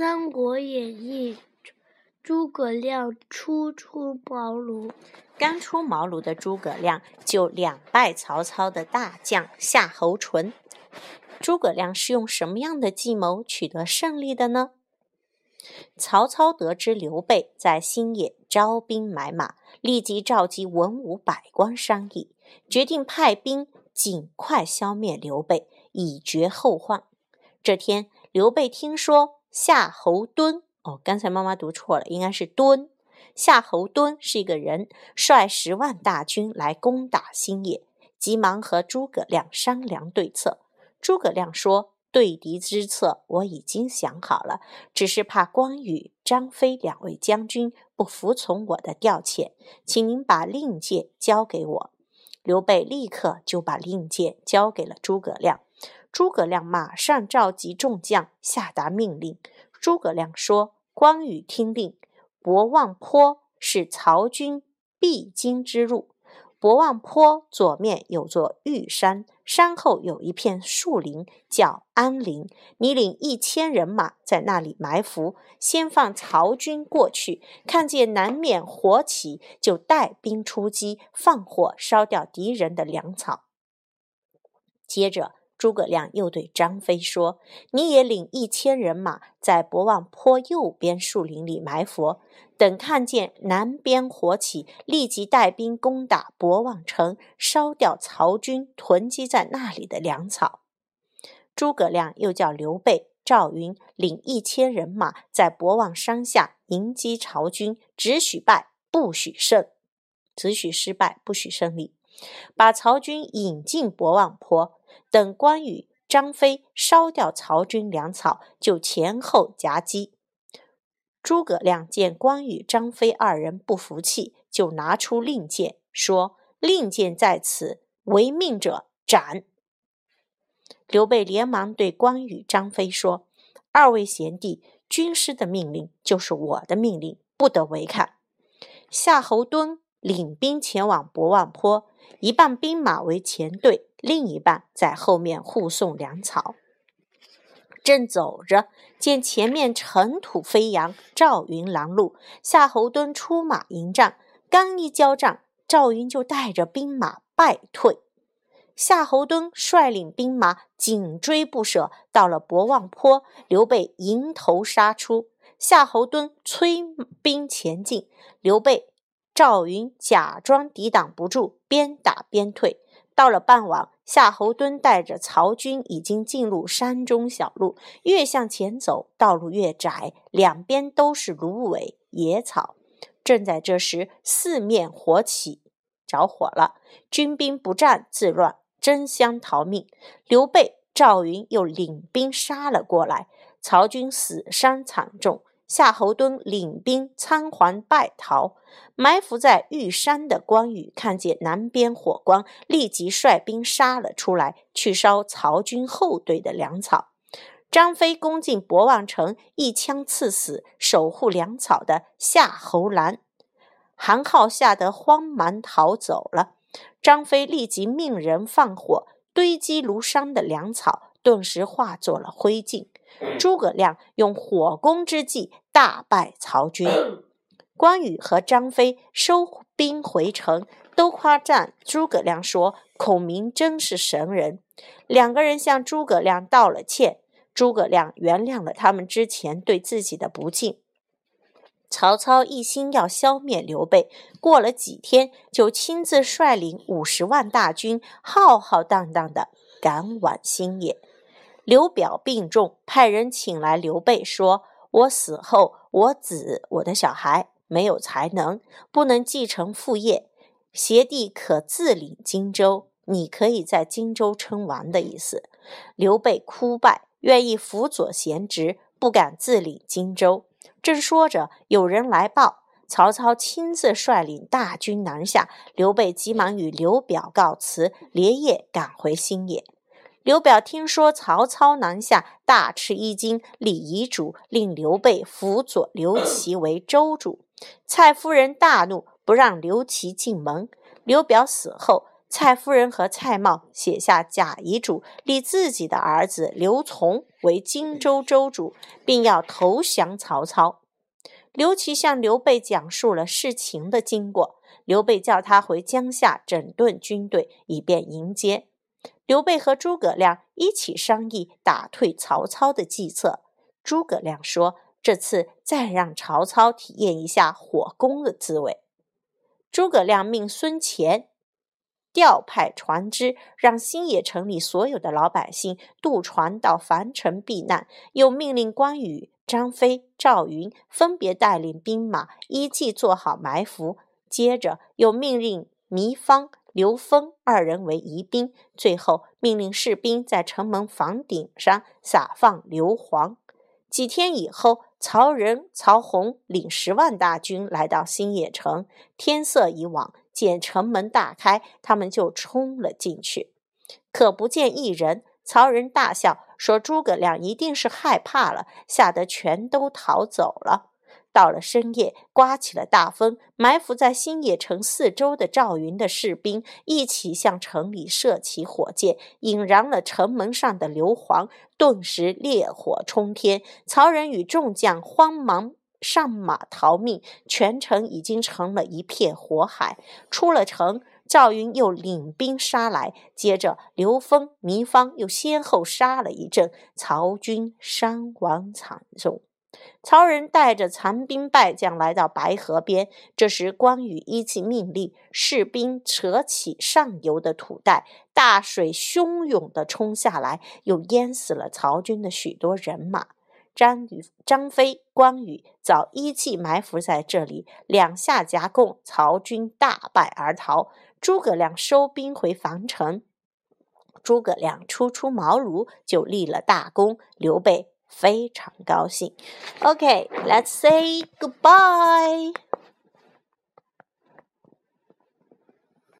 三国演义》，诸葛亮初出茅庐。刚出茅庐的诸葛亮就两败曹操的大将夏侯淳。诸葛亮是用什么样的计谋取得胜利的呢？曹操得知刘备在新野招兵买马，立即召集文武百官商议，决定派兵尽快消灭刘备，以绝后患。这天，刘备听说夏侯惇哦，刚才妈妈读错了，应该是敦。夏侯惇是一个人，率十万大军来攻打新野，急忙和诸葛亮商量对策。诸葛亮说：“对敌之策我已经想好了，只是怕关羽、张飞两位将军不服从我的调遣，请您把令箭交给我。”刘备立刻就把令箭交给了诸葛亮。诸葛亮马上召集众将，下达命令。诸葛亮说：“关羽听令，博望坡是曹军必经之路。博望坡左面有座玉山，山后有一片树林，叫安林。你领一千人马在那里埋伏，先放曹军过去，看见南面火起，就带兵出击，放火烧掉敌人的粮草。接着。”诸葛亮又对张飞说：“你也领一千人马，在博望坡右边树林里埋伏，等看见南边火起，立即带兵攻打博望城，烧掉曹军囤积在那里的粮草。”诸葛亮又叫刘备、赵云领一千人马，在博望山下迎击曹军，只许败不许胜，只许失败不许胜利，把曹军引进博望坡。等关羽、张飞烧掉曹军粮草，就前后夹击。诸葛亮见关羽、张飞二人不服气，就拿出令箭，说：“令箭在此，违命者斩。”刘备连忙对关羽、张飞说：“二位贤弟，军师的命令就是我的命令，不得违抗。”夏侯惇领兵前往博望坡，一半兵马为前队。另一半在后面护送粮草，正走着，见前面尘土飞扬，赵云拦路，夏侯惇出马迎战，刚一交战，赵云就带着兵马败退。夏侯惇率领兵马紧追不舍，到了博望坡，刘备迎头杀出，夏侯惇催兵前进，刘备、赵云假装抵挡不住，边打边退。到了傍晚，夏侯惇带着曹军已经进入山中小路，越向前走，道路越窄，两边都是芦苇野草。正在这时，四面火起，着火了。军兵不战自乱，争相逃命。刘备、赵云又领兵杀了过来，曹军死伤惨重。夏侯惇领兵仓皇败逃，埋伏在玉山的关羽看见南边火光，立即率兵杀了出来，去烧曹军后队的粮草。张飞攻进博望城，一枪刺死守护粮草的夏侯兰，韩浩吓得慌忙逃走了。张飞立即命人放火堆积如山的粮草，顿时化作了灰烬。诸葛亮用火攻之计大败曹军，关羽和张飞收兵回城，都夸赞诸葛亮说：“孔明真是神人。”两个人向诸葛亮道了歉，诸葛亮原谅了他们之前对自己的不敬。曹操一心要消灭刘备，过了几天，就亲自率领五十万大军，浩浩荡荡的赶往新野。刘表病重，派人请来刘备，说：“我死后，我子，我的小孩没有才能，不能继承父业，邪弟可自领荆州，你可以在荆州称王的意思。”刘备哭拜，愿意辅佐贤侄，不敢自领荆州。正说着，有人来报，曹操亲自率领大军南下，刘备急忙与刘表告辞，连夜赶回新野。刘表听说曹操南下，大吃一惊，立遗嘱令刘备辅佐刘琦为州主。蔡夫人大怒，不让刘琦进门。刘表死后，蔡夫人和蔡瑁写下假遗嘱，立自己的儿子刘琮为荆州州主，并要投降曹操。刘琦向刘备讲述了事情的经过，刘备叫他回江夏整顿军队，以便迎接。刘备和诸葛亮一起商议打退曹操的计策。诸葛亮说：“这次再让曹操体验一下火攻的滋味。”诸葛亮命孙乾。调派船只，让新野城里所有的老百姓渡船到樊城避难。又命令关羽、张飞、赵云分别带领兵马依计做好埋伏。接着又命令糜芳、刘封二人为疑兵。最后命令士兵在城门房顶上撒放硫磺。几天以后，曹仁、曹洪领十万大军来到新野城。天色已晚。见城门大开，他们就冲了进去，可不见一人。曹仁大笑说：“诸葛亮一定是害怕了，吓得全都逃走了。”到了深夜，刮起了大风，埋伏在新野城四周的赵云的士兵一起向城里射起火箭，引燃了城门上的硫磺，顿时烈火冲天。曹仁与众将慌忙。上马逃命，全城已经成了一片火海。出了城，赵云又领兵杀来，接着刘封、糜芳又先后杀了一阵，曹军伤亡惨重。曹仁带着残兵败将来到白河边，这时关羽依计命令，士兵扯起上游的土带，大水汹涌地冲下来，又淹死了曹军的许多人马。张羽、张飞、关羽早一气埋伏在这里，两下夹攻，曹军大败而逃。诸葛亮收兵回樊城。诸葛亮初出茅庐就立了大功，刘备非常高兴。OK，let's say goodbye.